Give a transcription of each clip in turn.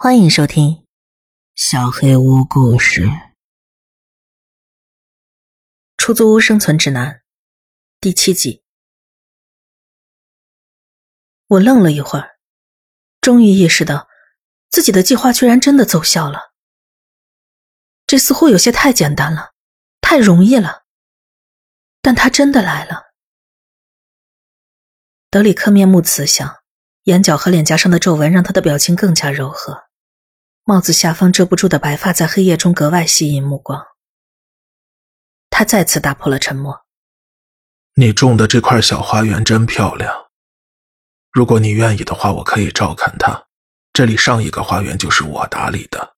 欢迎收听《小黑屋故事：出租屋生存指南》第七集。我愣了一会儿，终于意识到自己的计划居然真的奏效了。这似乎有些太简单了，太容易了。但他真的来了。德里克面目慈祥，眼角和脸颊上的皱纹让他的表情更加柔和。帽子下方遮不住的白发在黑夜中格外吸引目光。他再次打破了沉默：“你种的这块小花园真漂亮。如果你愿意的话，我可以照看它。这里上一个花园就是我打理的。”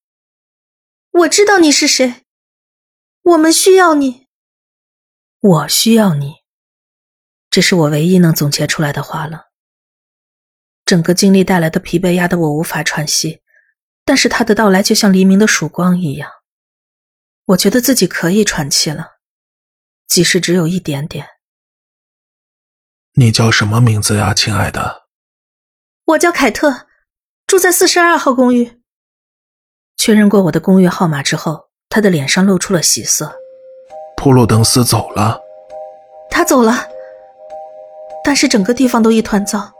我知道你是谁，我们需要你。我需要你。这是我唯一能总结出来的话了。整个经历带来的疲惫压得我无法喘息，但是他的到来就像黎明的曙光一样，我觉得自己可以喘气了，即使只有一点点。你叫什么名字呀，亲爱的？我叫凯特，住在四十二号公寓。确认过我的公寓号码之后，他的脸上露出了喜色。普鲁登斯走了，他走了。但是整个地方都一团糟，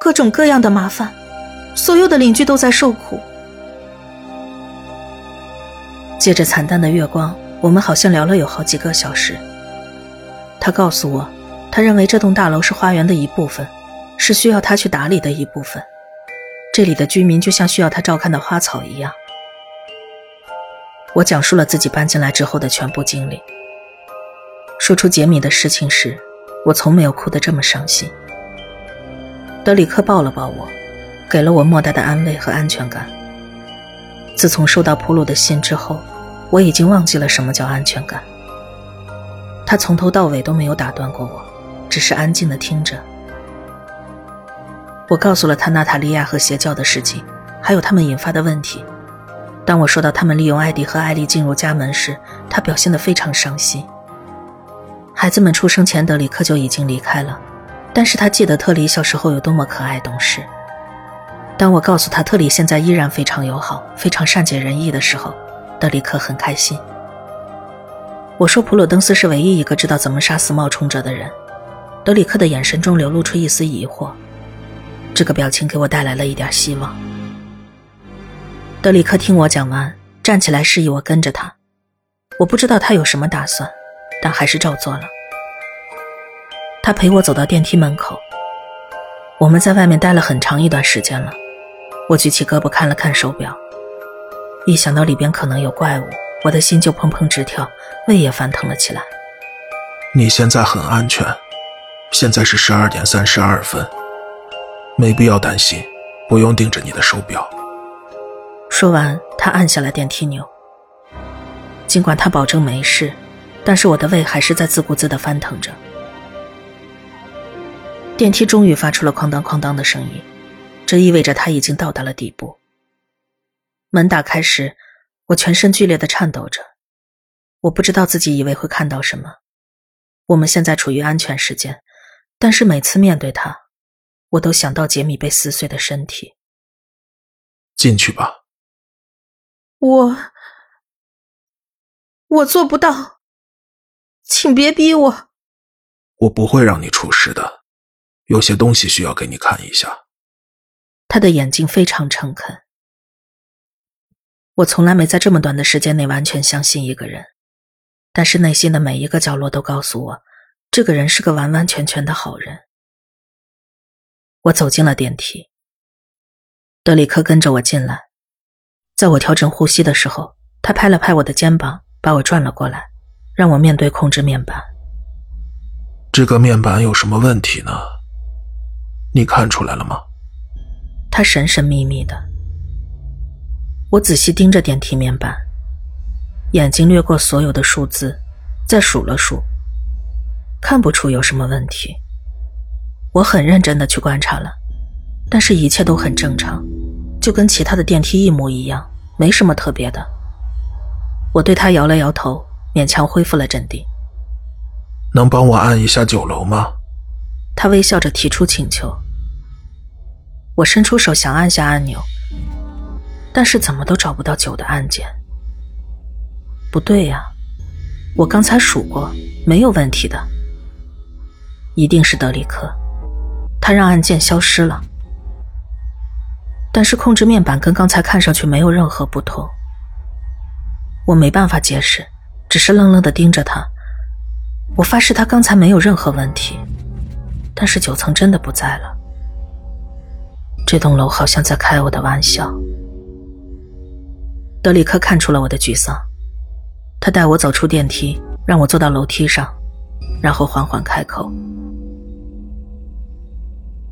各种各样的麻烦，所有的邻居都在受苦。借着惨淡的月光，我们好像聊了有好几个小时。他告诉我，他认为这栋大楼是花园的一部分，是需要他去打理的一部分。这里的居民就像需要他照看的花草一样。我讲述了自己搬进来之后的全部经历。说出杰米的事情时。我从没有哭得这么伤心。德里克抱了抱我，给了我莫大的安慰和安全感。自从收到普鲁的信之后，我已经忘记了什么叫安全感。他从头到尾都没有打断过我，只是安静的听着。我告诉了他娜塔莉亚和邪教的事情，还有他们引发的问题。当我说到他们利用艾迪和艾丽进入家门时，他表现得非常伤心。孩子们出生前，德里克就已经离开了，但是他记得特里小时候有多么可爱懂事。当我告诉他特里现在依然非常友好、非常善解人意的时候，德里克很开心。我说普鲁登斯是唯一一个知道怎么杀死冒充者的人。德里克的眼神中流露出一丝疑惑，这个表情给我带来了一点希望。德里克听我讲完，站起来示意我跟着他。我不知道他有什么打算。但还是照做了。他陪我走到电梯门口，我们在外面待了很长一段时间了。我举起胳膊看了看手表，一想到里边可能有怪物，我的心就砰砰直跳，胃也翻腾了起来。你现在很安全，现在是十二点三十二分，没必要担心，不用盯着你的手表。说完，他按下了电梯钮。尽管他保证没事。但是我的胃还是在自顾自地翻腾着。电梯终于发出了哐当哐当的声音，这意味着它已经到达了底部。门打开时，我全身剧烈的颤抖着。我不知道自己以为会看到什么。我们现在处于安全时间，但是每次面对他，我都想到杰米被撕碎的身体。进去吧。我，我做不到。请别逼我，我不会让你出事的。有些东西需要给你看一下。他的眼睛非常诚恳。我从来没在这么短的时间内完全相信一个人，但是内心的每一个角落都告诉我，这个人是个完完全全的好人。我走进了电梯，德里克跟着我进来，在我调整呼吸的时候，他拍了拍我的肩膀，把我转了过来。让我面对控制面板。这个面板有什么问题呢？你看出来了吗？他神神秘秘的。我仔细盯着电梯面板，眼睛掠过所有的数字，再数了数，看不出有什么问题。我很认真的去观察了，但是一切都很正常，就跟其他的电梯一模一样，没什么特别的。我对他摇了摇头。勉强恢复了镇定。能帮我按一下九楼吗？他微笑着提出请求。我伸出手想按下按钮，但是怎么都找不到酒的案件。不对呀，我刚才数过，没有问题的。一定是德里克，他让案件消失了。但是控制面板跟刚才看上去没有任何不同。我没办法解释，只是愣愣的盯着他。我发誓他刚才没有任何问题，但是九层真的不在了。这栋楼好像在开我的玩笑。德里克看出了我的沮丧，他带我走出电梯，让我坐到楼梯上，然后缓缓开口：“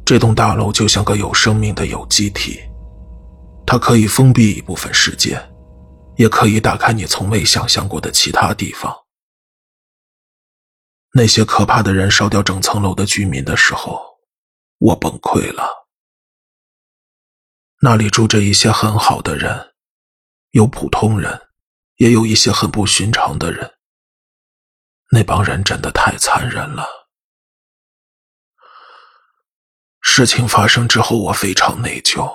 这栋大楼就像个有生命的有机体，它可以封闭一部分世界，也可以打开你从未想象过的其他地方。那些可怕的人烧掉整层楼的居民的时候，我崩溃了。”那里住着一些很好的人，有普通人，也有一些很不寻常的人。那帮人真的太残忍了。事情发生之后，我非常内疚。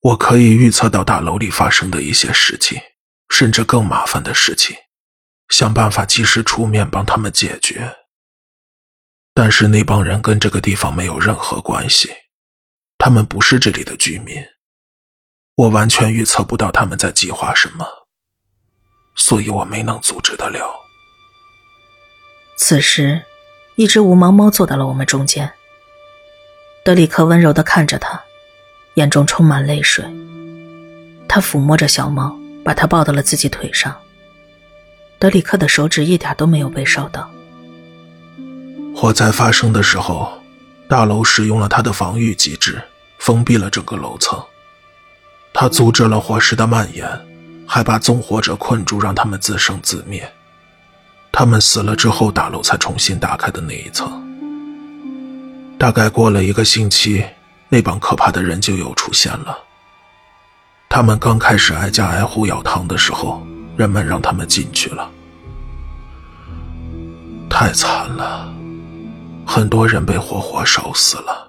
我可以预测到大楼里发生的一些事情，甚至更麻烦的事情，想办法及时出面帮他们解决。但是那帮人跟这个地方没有任何关系。他们不是这里的居民，我完全预测不到他们在计划什么，所以我没能阻止得了。此时，一只无毛猫坐到了我们中间。德里克温柔的看着他，眼中充满泪水。他抚摸着小猫，把它抱到了自己腿上。德里克的手指一点都没有被烧到。火灾发生的时候。大楼使用了它的防御机制，封闭了整个楼层。他阻止了火势的蔓延，还把纵火者困住，让他们自生自灭。他们死了之后，大楼才重新打开的那一层。大概过了一个星期，那帮可怕的人就又出现了。他们刚开始挨家挨户要糖的时候，人们让他们进去了。太惨了。很多人被活活烧死了，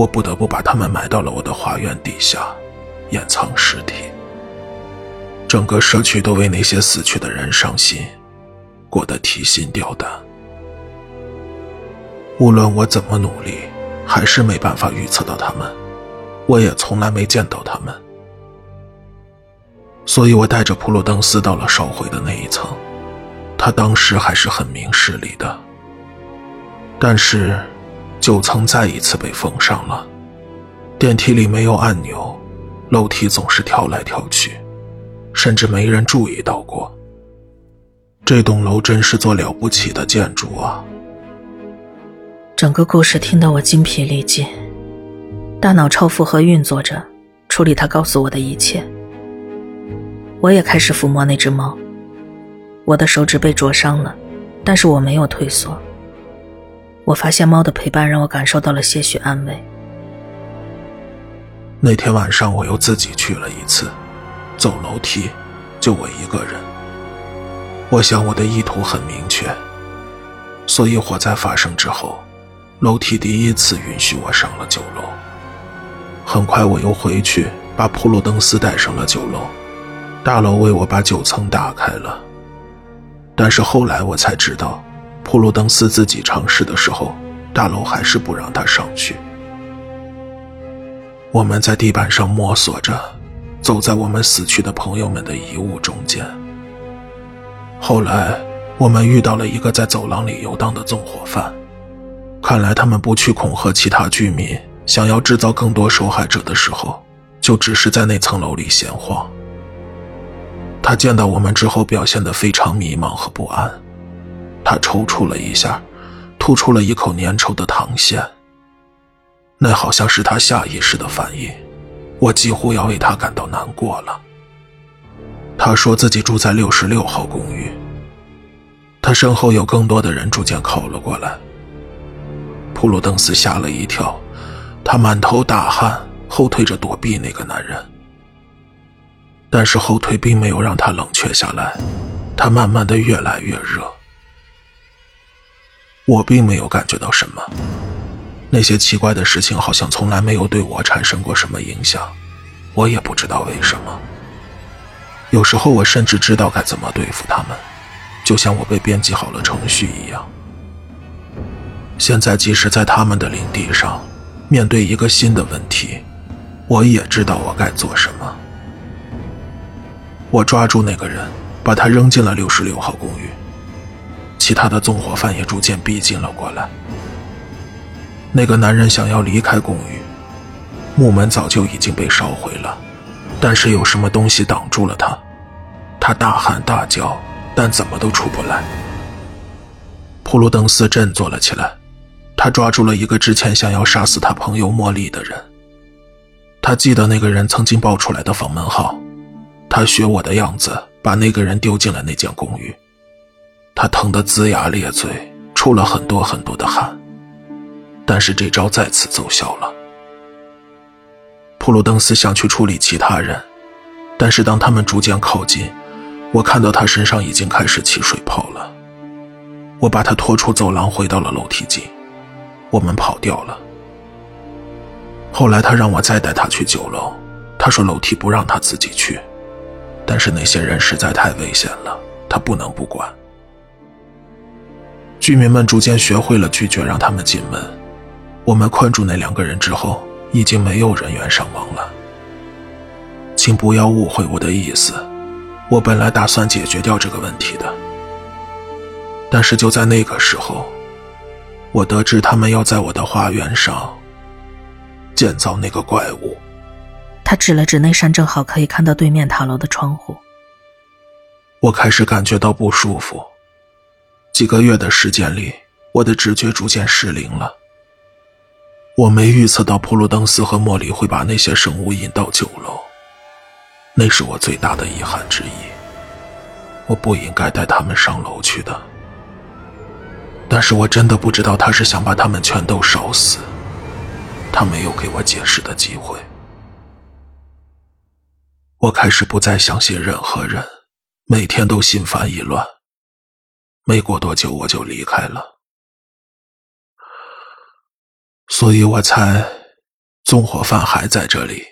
我不得不把他们埋到了我的花园底下，掩藏尸体。整个社区都为那些死去的人伤心，过得提心吊胆。无论我怎么努力，还是没办法预测到他们，我也从来没见到他们。所以我带着普鲁登斯到了烧毁的那一层，他当时还是很明事理的。但是，九层再一次被封上了，电梯里没有按钮，楼梯总是跳来跳去，甚至没人注意到过。这栋楼真是座了不起的建筑啊！整个故事听得我精疲力尽，大脑超负荷运作着，处理他告诉我的一切。我也开始抚摸那只猫，我的手指被灼伤了，但是我没有退缩。我发现猫的陪伴让我感受到了些许安慰。那天晚上我又自己去了一次，走楼梯，就我一个人。我想我的意图很明确，所以火灾发生之后，楼梯第一次允许我上了九楼。很快我又回去把普鲁登斯带上了九楼，大楼为我把九层打开了。但是后来我才知道。普鲁登斯自己尝试的时候，大楼还是不让他上去。我们在地板上摸索着，走在我们死去的朋友们的遗物中间。后来，我们遇到了一个在走廊里游荡的纵火犯。看来他们不去恐吓其他居民，想要制造更多受害者的时候，就只是在那层楼里闲晃。他见到我们之后，表现得非常迷茫和不安。他抽搐了一下，吐出了一口粘稠的糖线。那好像是他下意识的反应，我几乎要为他感到难过了。他说自己住在六十六号公寓。他身后有更多的人逐渐靠了过来。普鲁登斯吓了一跳，他满头大汗，后退着躲避那个男人。但是后退并没有让他冷却下来，他慢慢的越来越热。我并没有感觉到什么，那些奇怪的事情好像从来没有对我产生过什么影响，我也不知道为什么。有时候我甚至知道该怎么对付他们，就像我被编辑好了程序一样。现在即使在他们的领地上，面对一个新的问题，我也知道我该做什么。我抓住那个人，把他扔进了六十六号公寓。其他的纵火犯也逐渐逼近了过来。那个男人想要离开公寓，木门早就已经被烧毁了，但是有什么东西挡住了他。他大喊大叫，但怎么都出不来。普鲁登斯振作了起来。他抓住了一个之前想要杀死他朋友茉莉的人。他记得那个人曾经报出来的房门号。他学我的样子，把那个人丢进了那间公寓。他疼得龇牙咧嘴，出了很多很多的汗。但是这招再次奏效了。普鲁登斯想去处理其他人，但是当他们逐渐靠近，我看到他身上已经开始起水泡了。我把他拖出走廊，回到了楼梯间。我们跑掉了。后来他让我再带他去九楼，他说楼梯不让他自己去，但是那些人实在太危险了，他不能不管。居民们逐渐学会了拒绝让他们进门。我们困住那两个人之后，已经没有人员伤亡了。请不要误会我的意思，我本来打算解决掉这个问题的，但是就在那个时候。我得知他们要在我的花园上建造那个怪物。他指了指那扇正好可以看到对面塔楼的窗户。我开始感觉到不舒服。几个月的时间里，我的直觉逐渐失灵了。我没预测到普鲁登斯和莫里会把那些生物引到九楼，那是我最大的遗憾之一。我不应该带他们上楼去的。但是我真的不知道他是想把他们全都烧死。他没有给我解释的机会。我开始不再相信任何人，每天都心烦意乱。没过多久我就离开了。所以我猜，纵火犯还在这里。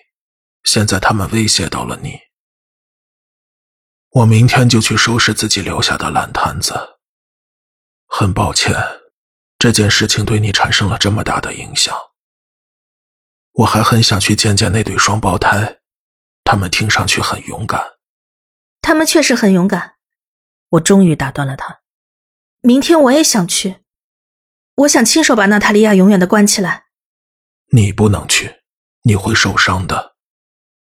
现在他们威胁到了你。我明天就去收拾自己留下的烂摊子。很抱歉，这件事情对你产生了这么大的影响。我还很想去见见那对双胞胎，他们听上去很勇敢。他们确实很勇敢。我终于打断了他。明天我也想去，我想亲手把娜塔莉亚永远的关起来。你不能去，你会受伤的。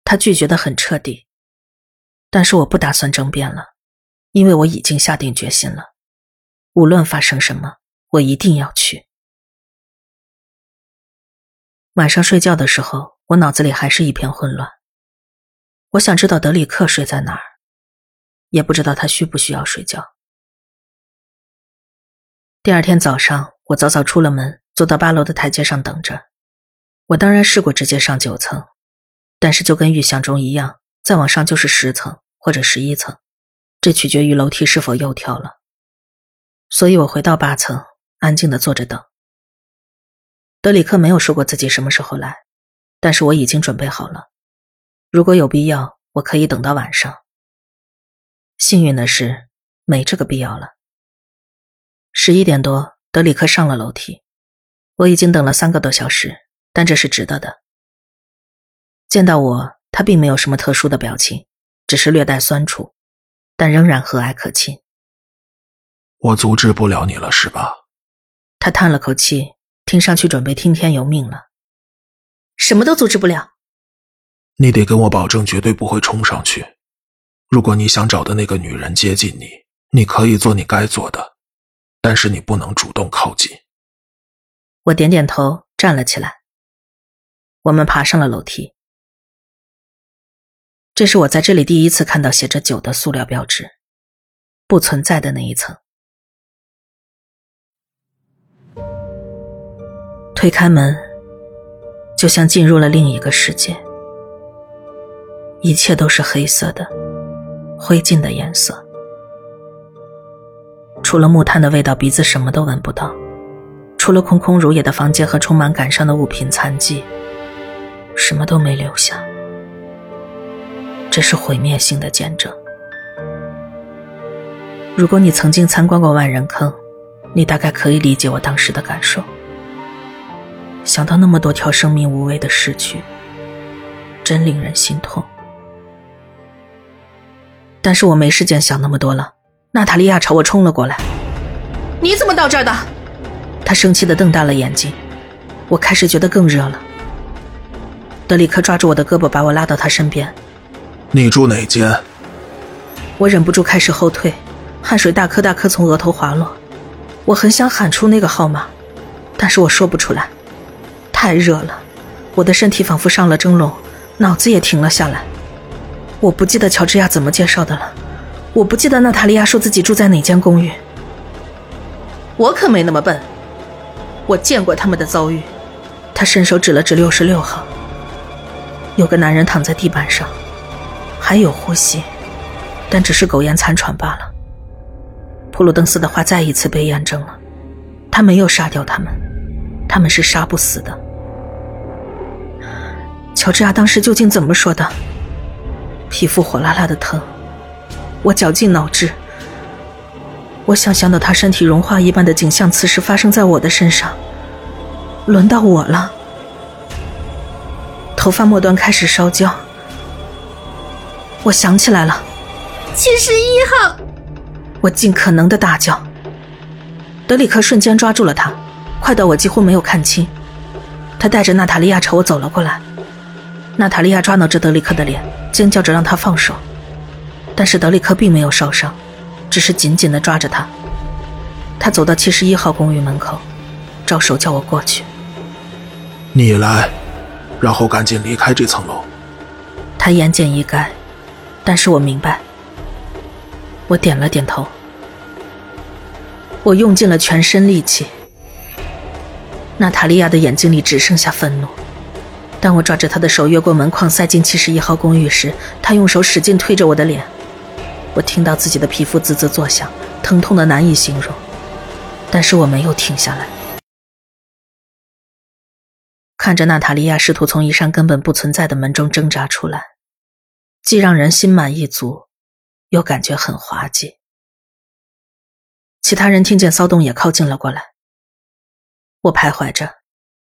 他拒绝的很彻底，但是我不打算争辩了，因为我已经下定决心了。无论发生什么，我一定要去。晚上睡觉的时候，我脑子里还是一片混乱。我想知道德里克睡在哪儿，也不知道他需不需要睡觉。第二天早上，我早早出了门，坐到八楼的台阶上等着。我当然试过直接上九层，但是就跟预想中一样，再往上就是十层或者十一层，这取决于楼梯是否又跳了。所以我回到八层，安静的坐着等。德里克没有说过自己什么时候来，但是我已经准备好了。如果有必要，我可以等到晚上。幸运的是，没这个必要了。十一点多，德里克上了楼梯。我已经等了三个多小时，但这是值得的。见到我，他并没有什么特殊的表情，只是略带酸楚，但仍然和蔼可亲。我阻止不了你了，是吧？他叹了口气，听上去准备听天由命了。什么都阻止不了。你得跟我保证，绝对不会冲上去。如果你想找的那个女人接近你，你可以做你该做的，但是你不能主动靠近。我点点头，站了起来。我们爬上了楼梯。这是我在这里第一次看到写着“九”的塑料标志，不存在的那一层。推开门，就像进入了另一个世界。一切都是黑色的，灰烬的颜色。除了木炭的味道，鼻子什么都闻不到。除了空空如也的房间和充满感伤的物品残迹，什么都没留下。这是毁灭性的见证。如果你曾经参观过万人坑，你大概可以理解我当时的感受。想到那么多条生命无谓的逝去，真令人心痛。但是我没时间想那么多了。娜塔莉亚朝我冲了过来。你怎么到这儿的？她生气的瞪大了眼睛。我开始觉得更热了。德里克抓住我的胳膊，把我拉到他身边。你住哪间？我忍不住开始后退，汗水大颗大颗从额头滑落。我很想喊出那个号码，但是我说不出来，太热了。我的身体仿佛上了蒸笼，脑子也停了下来。我不记得乔治亚怎么介绍的了，我不记得娜塔莉亚说自己住在哪间公寓。我可没那么笨，我见过他们的遭遇。他伸手指了指六十六号，有个男人躺在地板上，还有呼吸，但只是苟延残喘罢了。普鲁登斯的话再一次被验证了，他没有杀掉他们，他们是杀不死的。乔治亚当时究竟怎么说的？皮肤火辣辣的疼，我绞尽脑汁，我想象到他身体融化一般的景象，此时发生在我的身上。轮到我了，头发末端开始烧焦。我想起来了，七十一号。我尽可能的大叫。德里克瞬间抓住了他，快到我几乎没有看清。他带着娜塔莉亚朝我走了过来。娜塔莉亚抓挠着德里克的脸，尖叫着让他放手。但是德里克并没有受伤，只是紧紧的抓着他。他走到七十一号公寓门口，招手叫我过去。你来，然后赶紧离开这层楼。他言简意赅，但是我明白。我点了点头。我用尽了全身力气。娜塔莉亚的眼睛里只剩下愤怒。当我抓着她的手越过门框塞进七十一号公寓时，她用手使劲推着我的脸。我听到自己的皮肤滋滋作响，疼痛的难以形容。但是我没有停下来。看着娜塔莉亚试图从一扇根本不存在的门中挣扎出来，既让人心满意足，又感觉很滑稽。其他人听见骚动也靠近了过来。我徘徊着，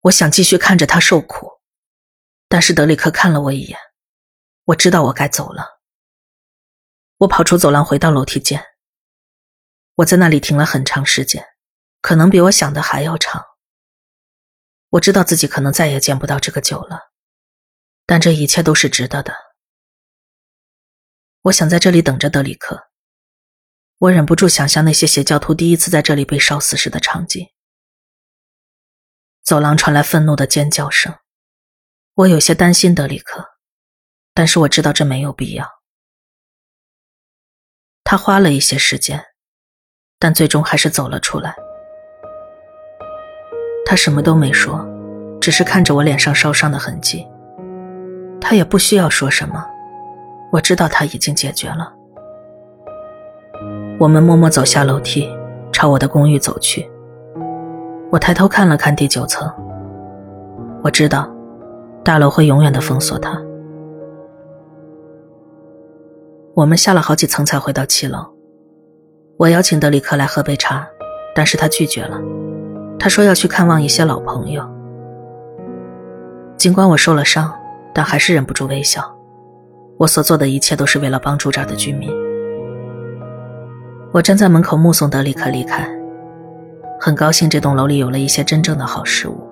我想继续看着他受苦，但是德里克看了我一眼，我知道我该走了。我跑出走廊，回到楼梯间。我在那里停了很长时间，可能比我想的还要长。我知道自己可能再也见不到这个酒了，但这一切都是值得的。我想在这里等着德里克。我忍不住想象那些邪教徒第一次在这里被烧死时的场景。走廊传来愤怒的尖叫声，我有些担心德里克，但是我知道这没有必要。他花了一些时间，但最终还是走了出来。他什么都没说，只是看着我脸上烧伤的痕迹。他也不需要说什么，我知道他已经解决了。我们默默走下楼梯，朝我的公寓走去。我抬头看了看第九层，我知道，大楼会永远的封锁他。我们下了好几层才回到七楼。我邀请德里克来喝杯茶，但是他拒绝了。他说要去看望一些老朋友。尽管我受了伤，但还是忍不住微笑。我所做的一切都是为了帮助这儿的居民。我站在门口目送德里克离开，很高兴这栋楼里有了一些真正的好事物。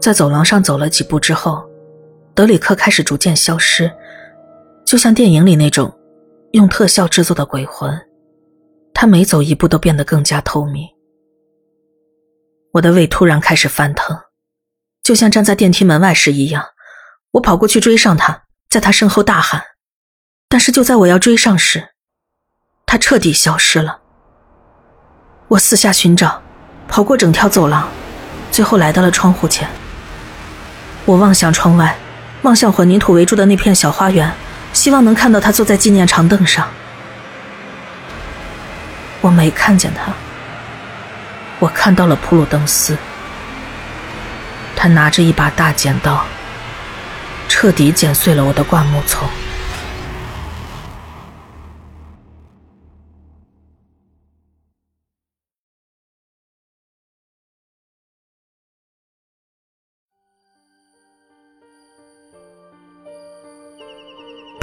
在走廊上走了几步之后，德里克开始逐渐消失，就像电影里那种用特效制作的鬼魂。他每走一步都变得更加透明。我的胃突然开始翻腾，就像站在电梯门外时一样。我跑过去追上他，在他身后大喊。但是就在我要追上时，他彻底消失了。我四下寻找，跑过整条走廊，最后来到了窗户前。我望向窗外，望向混凝土围住的那片小花园，希望能看到他坐在纪念长凳上。我没看见他，我看到了普鲁登斯。他拿着一把大剪刀，彻底剪碎了我的灌木丛。